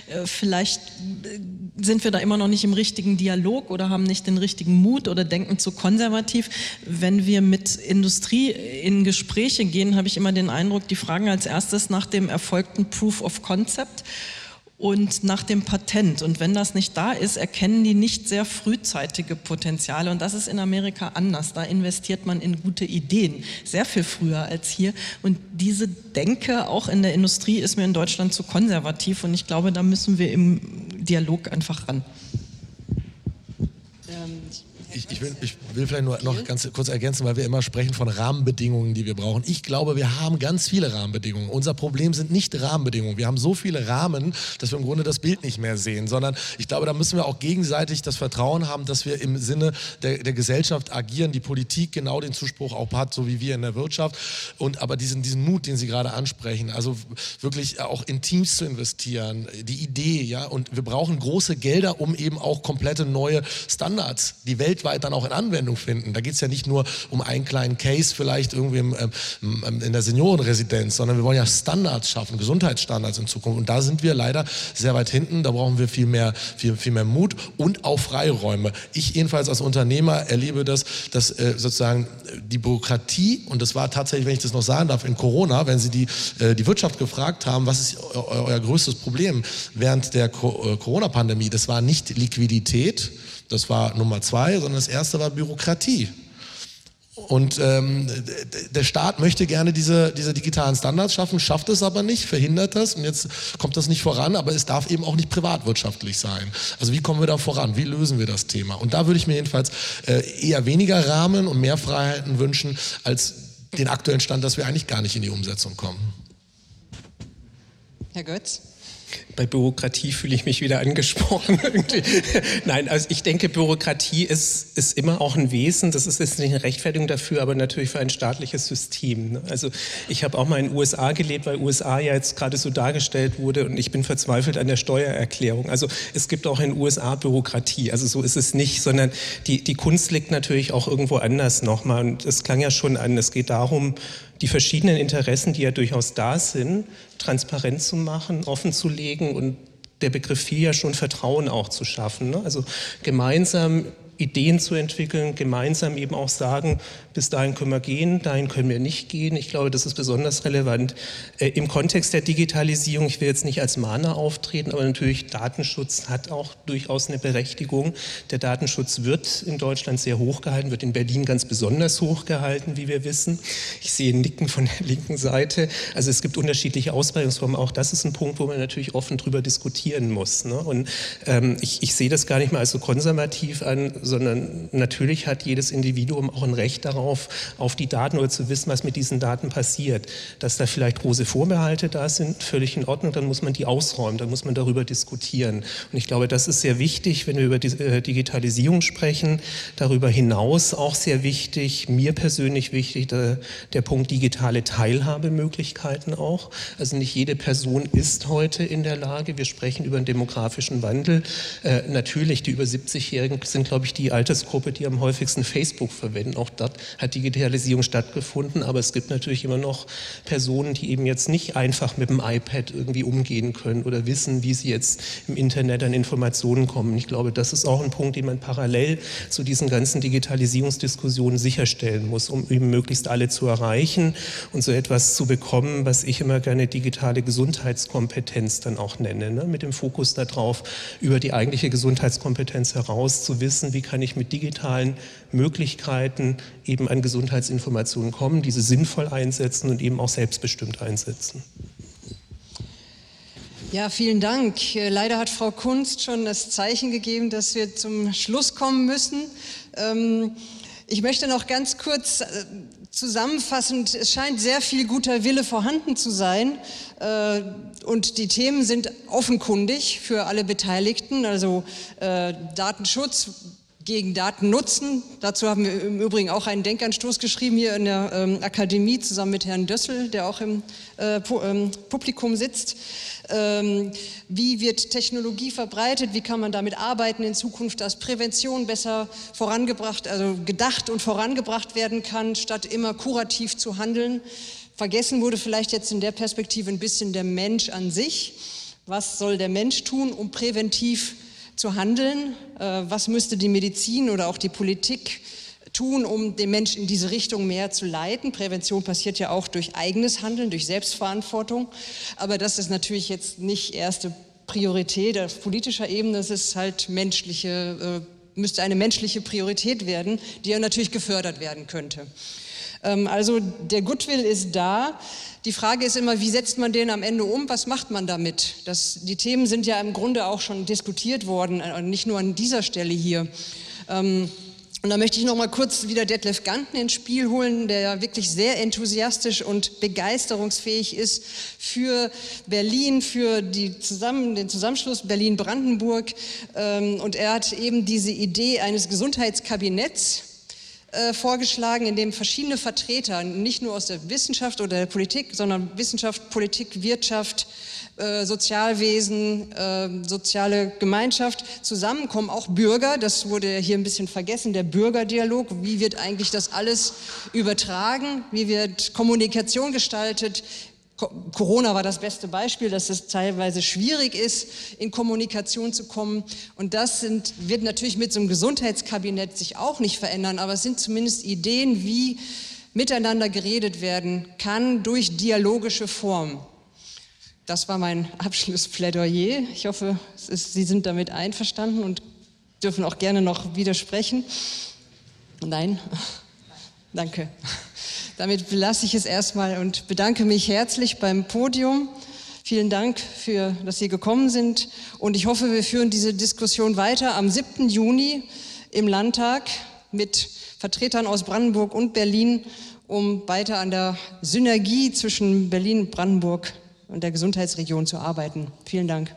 Äh, vielleicht äh, sind wir da immer noch nicht im richtigen Dialog oder haben nicht den richtigen Mut oder denken zu konservativ. Wenn wir mit Industrie in Gespräche gehen, habe ich immer den Eindruck, die fragen als erstes nach dem erfolgten Proof of Concept und nach dem Patent. Und wenn das nicht da ist, erkennen die nicht sehr frühzeitige Potenziale. Und das ist in Amerika anders. Da investiert man in gute Ideen, sehr viel früher als hier. Und diese Denke auch in der Industrie ist mir in Deutschland zu konservativ. Und ich glaube, da müssen wir im Dialog einfach ran.
Ähm, ich, ich, will, ich, will, vielleicht nur noch ganz kurz ergänzen, weil wir immer sprechen von Rahmenbedingungen, die wir brauchen. Ich glaube, wir haben ganz viele Rahmenbedingungen. Unser Problem sind nicht Rahmenbedingungen. Wir haben so viele Rahmen, dass wir im Grunde das Bild nicht mehr sehen, sondern ich glaube, da müssen wir auch gegenseitig das Vertrauen haben, dass wir im Sinne der, der Gesellschaft agieren, die Politik genau den Zuspruch auch hat, so wie wir in der Wirtschaft. Und aber diesen, diesen Mut, den Sie gerade ansprechen, also wirklich auch in Teams zu investieren, die Idee, ja, und wir brauchen große Gelder, um eben auch komplette neue Standards, die weltweit weltweit dann auch in Anwendung finden. Da geht es ja nicht nur um einen kleinen Case vielleicht irgendwie im, ähm, in der Seniorenresidenz, sondern wir wollen ja Standards schaffen, Gesundheitsstandards in Zukunft. Und da sind wir leider sehr weit hinten. Da brauchen wir viel mehr, viel, viel mehr Mut und auch Freiräume. Ich jedenfalls als Unternehmer erlebe das, dass äh, sozusagen die Bürokratie, und das war tatsächlich, wenn ich das noch sagen darf, in Corona, wenn Sie die, äh, die Wirtschaft gefragt haben, was ist euer größtes Problem während der äh, Corona-Pandemie, das war nicht Liquidität, das war Nummer zwei, sondern das erste war Bürokratie. Und ähm, der Staat möchte gerne diese, diese digitalen Standards schaffen, schafft es aber nicht, verhindert das und jetzt kommt das nicht voran, aber es darf eben auch nicht privatwirtschaftlich sein. Also wie kommen wir da voran? Wie lösen wir das Thema? Und da würde ich mir jedenfalls äh, eher weniger Rahmen und mehr Freiheiten wünschen, als den aktuellen Stand, dass wir eigentlich gar nicht in die Umsetzung kommen.
Herr Götz?
Bei Bürokratie fühle ich mich wieder angesprochen. <laughs> Nein, also ich denke, Bürokratie ist, ist immer auch ein Wesen. Das ist jetzt nicht eine Rechtfertigung dafür, aber natürlich für ein staatliches System. Ne? Also ich habe auch mal in den USA gelebt, weil USA ja jetzt gerade so dargestellt wurde und ich bin verzweifelt an der Steuererklärung. Also es gibt auch in den USA Bürokratie. Also so ist es nicht, sondern die, die Kunst liegt natürlich auch irgendwo anders nochmal. Und es klang ja schon an, es geht darum, die verschiedenen Interessen, die ja durchaus da sind, transparent zu machen, offen zu legen und der Begriff viel ja schon Vertrauen auch zu schaffen. Ne? Also gemeinsam Ideen zu entwickeln, gemeinsam eben auch sagen, bis dahin können wir gehen, dahin können wir nicht gehen. Ich glaube, das ist besonders relevant äh, im Kontext der Digitalisierung. Ich will jetzt nicht als Mahner auftreten, aber natürlich Datenschutz hat auch durchaus eine Berechtigung. Der Datenschutz wird in Deutschland sehr hoch gehalten, wird in Berlin ganz besonders hoch gehalten, wie wir wissen. Ich sehe Nicken von der <laughs> linken Seite. Also es gibt unterschiedliche Ausprägungsformen. Auch das ist ein Punkt, wo man natürlich offen drüber diskutieren muss. Ne? Und ähm, ich, ich sehe das gar nicht mal als so konservativ an, sondern natürlich hat jedes Individuum auch ein Recht darauf, auf die Daten oder zu wissen, was mit diesen Daten passiert. Dass da vielleicht große Vorbehalte da sind, völlig in Ordnung, dann muss man die ausräumen, dann muss man darüber diskutieren. Und ich glaube, das ist sehr wichtig, wenn wir über äh, Digitalisierung sprechen. Darüber hinaus auch sehr wichtig, mir persönlich wichtig, der, der Punkt digitale Teilhabemöglichkeiten auch. Also nicht jede Person ist heute in der Lage, wir sprechen über einen demografischen Wandel. Äh, natürlich, die über 70-Jährigen sind, glaube ich, die Altersgruppe, die am häufigsten Facebook verwenden. Auch dort hat Digitalisierung stattgefunden, aber es gibt natürlich immer noch Personen, die eben jetzt nicht einfach mit dem iPad irgendwie umgehen können oder wissen, wie sie jetzt im Internet an Informationen kommen. Ich glaube, das ist auch ein Punkt, den man parallel zu diesen ganzen Digitalisierungsdiskussionen sicherstellen muss, um eben möglichst alle zu erreichen und so etwas zu bekommen, was ich immer gerne digitale Gesundheitskompetenz dann auch nenne, ne? mit dem Fokus darauf, über die eigentliche Gesundheitskompetenz heraus zu wissen, wie kann ich mit digitalen Möglichkeiten eben an Gesundheitsinformationen kommen, diese sinnvoll einsetzen und eben auch selbstbestimmt einsetzen.
Ja, vielen Dank. Äh, leider hat Frau Kunst schon das Zeichen gegeben, dass wir zum Schluss kommen müssen. Ähm, ich möchte noch ganz kurz äh, zusammenfassend, es scheint sehr viel guter Wille vorhanden zu sein äh, und die Themen sind offenkundig für alle Beteiligten, also Datenschutz, gegen Daten nutzen. Dazu haben wir im Übrigen auch einen Denkanstoß geschrieben hier in der ähm, Akademie zusammen mit Herrn Dössel, der auch im äh, ähm, Publikum sitzt. Ähm, wie wird Technologie verbreitet? Wie kann man damit arbeiten in Zukunft, dass Prävention besser vorangebracht, also gedacht und vorangebracht werden kann, statt immer kurativ zu handeln? Vergessen wurde vielleicht jetzt in der Perspektive ein bisschen der Mensch an sich. Was soll der Mensch tun, um präventiv zu handeln. Äh, was müsste die Medizin oder auch die Politik tun, um den Menschen in diese Richtung mehr zu leiten? Prävention passiert ja auch durch eigenes Handeln, durch Selbstverantwortung. Aber das ist natürlich jetzt nicht erste Priorität auf politischer Ebene. Das ist halt menschliche, äh, müsste eine menschliche Priorität werden, die ja natürlich gefördert werden könnte. Ähm, also der Goodwill ist da. Die Frage ist immer, wie setzt man den am Ende um? Was macht man damit? Das, die Themen sind ja im Grunde auch schon diskutiert worden, äh, nicht nur an dieser Stelle hier. Ähm, und da möchte ich noch mal kurz wieder Detlef Ganten ins Spiel holen, der ja wirklich sehr enthusiastisch und begeisterungsfähig ist für Berlin, für zusammen, den Zusammenschluss Berlin-Brandenburg. Ähm, und er hat eben diese Idee eines Gesundheitskabinetts äh, vorgeschlagen, in dem verschiedene Vertreter, nicht nur aus der Wissenschaft oder der Politik, sondern Wissenschaft, Politik, Wirtschaft, äh, Sozialwesen, äh, soziale Gemeinschaft zusammenkommen, auch Bürger, das wurde hier ein bisschen vergessen, der Bürgerdialog, wie wird eigentlich das alles übertragen, wie wird Kommunikation gestaltet, Corona war das beste Beispiel, dass es teilweise schwierig ist, in Kommunikation zu kommen. Und das sind, wird natürlich mit so einem Gesundheitskabinett sich auch nicht verändern, aber es sind zumindest Ideen, wie miteinander geredet werden kann durch dialogische Formen. Das war mein <laughs> Abschlussplädoyer. Ich hoffe, ist, Sie sind damit einverstanden und dürfen auch gerne noch widersprechen. Nein? Danke. Damit belasse ich es erstmal und bedanke mich herzlich beim Podium. Vielen Dank, für, dass Sie gekommen sind. Und ich hoffe, wir führen diese Diskussion weiter am 7. Juni im Landtag mit Vertretern aus Brandenburg und Berlin, um weiter an der Synergie zwischen Berlin, Brandenburg und der Gesundheitsregion zu arbeiten. Vielen Dank.